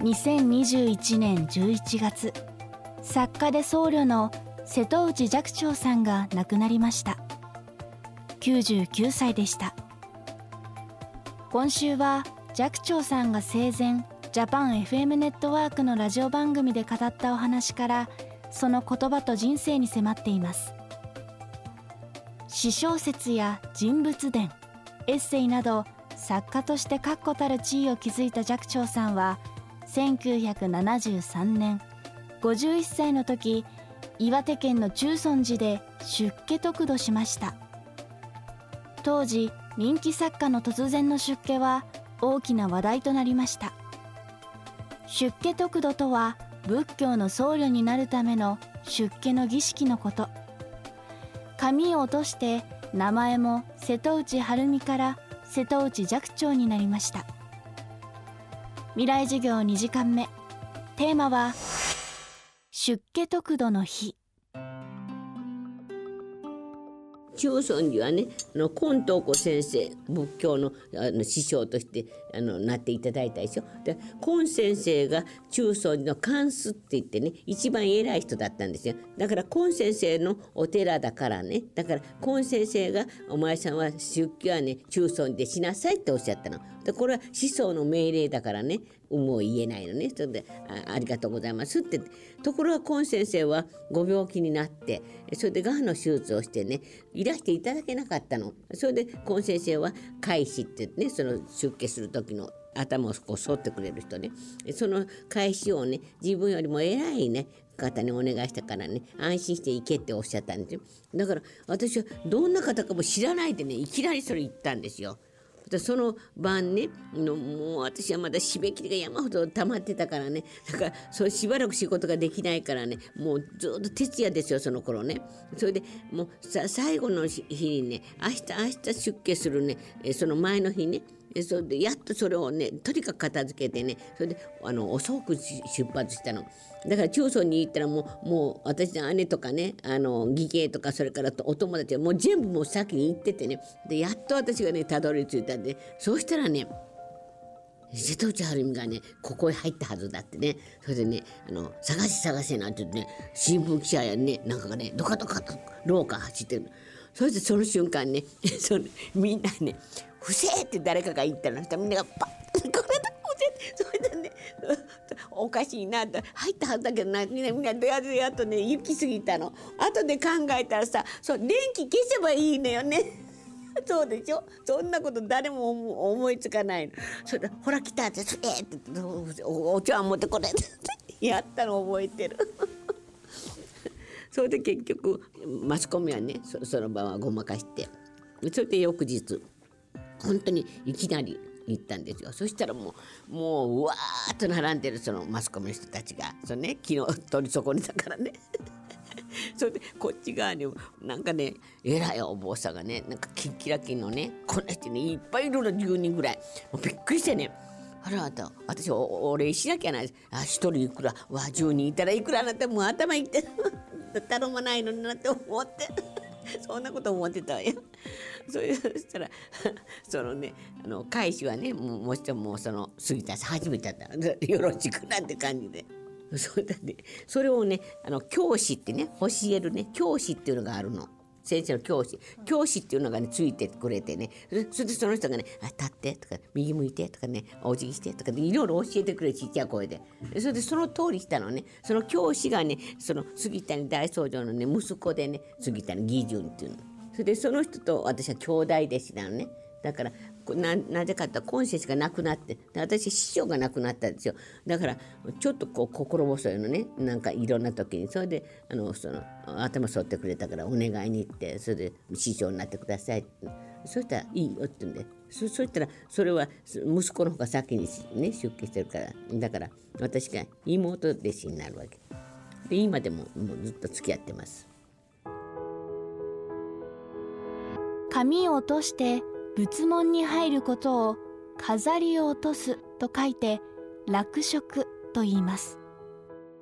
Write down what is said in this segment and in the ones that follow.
2021年11月作家で僧侶の瀬戸内寂聴さんが亡くなりました。99歳でした。今週は寂聴さんが生前ジャパン FM ネットワークのラジオ番組で語ったお話からその言葉と人生に迫っています。詩小説や人物伝エッセイなど作家として確固たる地位を築いた寂聴さんは1973年51歳の時岩手県の中尊寺で出家得度しました。当時人気作家の突然の出家は大きな話題となりました。出家得度とは仏教の僧侶になるための出家の儀式のこと。髪を落として名前も瀬戸内晴美から瀬戸内寂聴になりました。未来授業2時間目。テーマは出家得度の日。中尊寺はねあの金東子先生仏教のあの師匠としてあのなっていただいたでしょ。で金先生が中尊寺の漢数って言ってね一番偉い人だったんですよ。だから金先生のお寺だからね。だから金先生が「お前さんは出家はね中尊寺でしなさい」っておっしゃったの。でこれは思想の命令だからね。もう言えないのね。それであ「ありがとうございます」って。ところが今先生はご病気になってそれでがんの手術をしてねいらしていただけなかったの。それで今先生は開始ってねその出家する時の頭をこう沿ってくれる人ね。その開始をね自分よりも偉いね方にお願いしたからね安心して行けっておっしゃったんですよ。だから私はどんな方かも知らないでねいきなりそれ言ったんですよ。でその晩ねのもう私はまだ締め切りが山ほど溜まってたからね。だからそしばらく仕事ができないからね。もうずっと徹夜ですよその頃ね。それでもうさ最後の日にね明日明日出家するね。その前の日ね。それでやっとそれをねとにかく片付けてねそれであの遅く出発したの。だから中村に行ったらもうもう私の姉とかねあの義兄とかそれからお友達はもう全部もう先に行っててね。でやっと私がねたどり着いたんでそうしたらね瀬戸内晴美がねここへ入ったはずだってね。それでねあの探し探せなんて言ってね新聞記者やねなんかがねドカドカと廊下走ってるの。そしてその瞬間ね そのみんなね「不正!」って誰かが言ったらみんながパッこれだ不正それでねおかしいなって入ったはずだけどなみんなみんなどやどやとね行き過ぎたの後で考えたらさそう電気消せばいいのよね。そうでしょ？そんなこと誰も思いつかないの。それでほら来たって「それ!」ってお茶碗持ってこれやったの覚えてる。それで結局マスコミはねその場はごまかしてそれで翌日本当にいきなり行ったんですよ。そしたらもうもううわーっと並んでるそのマスコミの人たちが。そのね昨日取り損ねたからね。それでこっち側になんかね偉いお坊さんがねなんかキッキラキンのねこんな人にいっぱいいるの10人ぐらい。もうびっくりしてね。あらあた私お礼しなきゃないあ一人いくらわ10人いたらいくらなんてもう頭い。っ て頼まないのになって思って そんなこと思ってたわよ。そしたら そのねあの返しはねもうもちろんもうその過ぎた初めてだったよろしくなんて感じで。そうだねそれをねあの教師ってね教えるね教師っていうのがあるの。先生の教師。教師っていうのがねついてくれてね。それでその人がね「あ立って」とか「右向いて」とかね「お辞儀して」とかいろいろ教えてくれちっちゃい声で。それでその通りしたのね。その教師がねその杉谷大僧正のね息子でね杉谷義順っていうの。それでその人と私は兄弟弟子なのね。だからななぜかって今節がなくなって私師匠が亡くなったんですよ。だからちょっとこう心細いのね。なんかいろんな時に。それであのその頭剃ってくれたからお願いに行ってそれで師匠になってくださいって。そしたらいいよって言うんで。そそしたらそれは息子の方が先にね出家してるから。だから私が妹弟子になるわけ。で今でももうずっと付き合ってます。髪を落として仏門に入ることを飾りを落とすと書いて落色と言います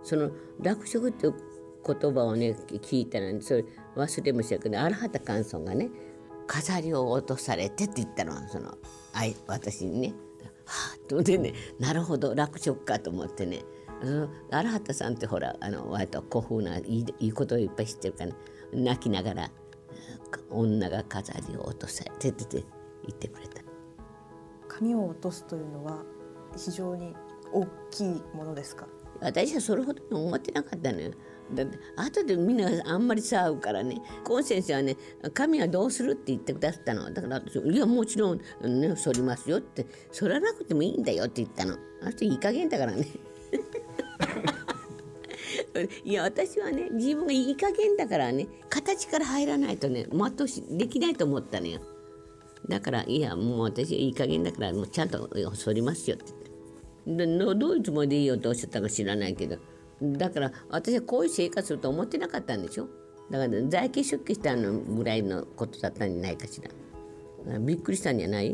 その落色っていう言葉をね聞いたら、ね、それ忘れもしたけど荒畑寛尊がね飾りを落とされてって言ったのそのあい私にね。はあとでねなるほど楽勝かと思ってね荒畑さんってほらあの割と古風ないいいいことをいっぱい知ってるから、ね、泣きながら女が飾りを落とされてって言ってくれた。髪を落とすというのは非常に大きいものですか？私はそれほど思ってなかったのよ。だって後でみんなあんまり騒ぐからねコン先生はね「神はどうする?」って言ってくださったのだから私いやもちろん、ね、反りますよ」って「反らなくてもいいんだよ」って言ったのあの人いい加減だからね いや私はね自分がいい加減だからね形から入らないとね全うしできないと思ったのよだからいやもう私いい加減だからもうちゃんと反りますよってって。でどういうつもりでいいよとおっしゃったか知らないけど。だから私はこういう生活すると思ってなかったんでしょ？だから在家出家したのぐらいのことだったんじゃないかしら。びっくりしたんじゃない？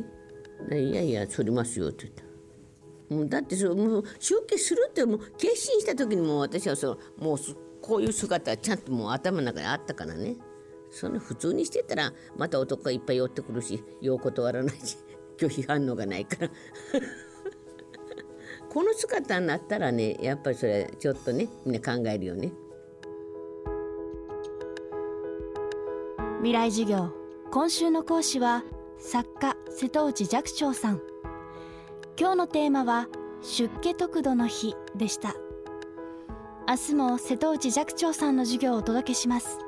いやいや反りますよって言った。もうだってそもう出家するってもう決心した時にも私はそのもうこういう姿はちゃんともう頭の中にあったからね。その普通にしてたらまた男がいっぱい寄ってくるしよう断らないし 拒否反応がないから。この姿になったらねやっぱりそれちょっとねみんな考えるよね。未来授業。今週の講師は作家瀬戸内寂聴さん。今日のテーマは出家得度の日でした。明日も瀬戸内寂聴さんの授業をお届けします。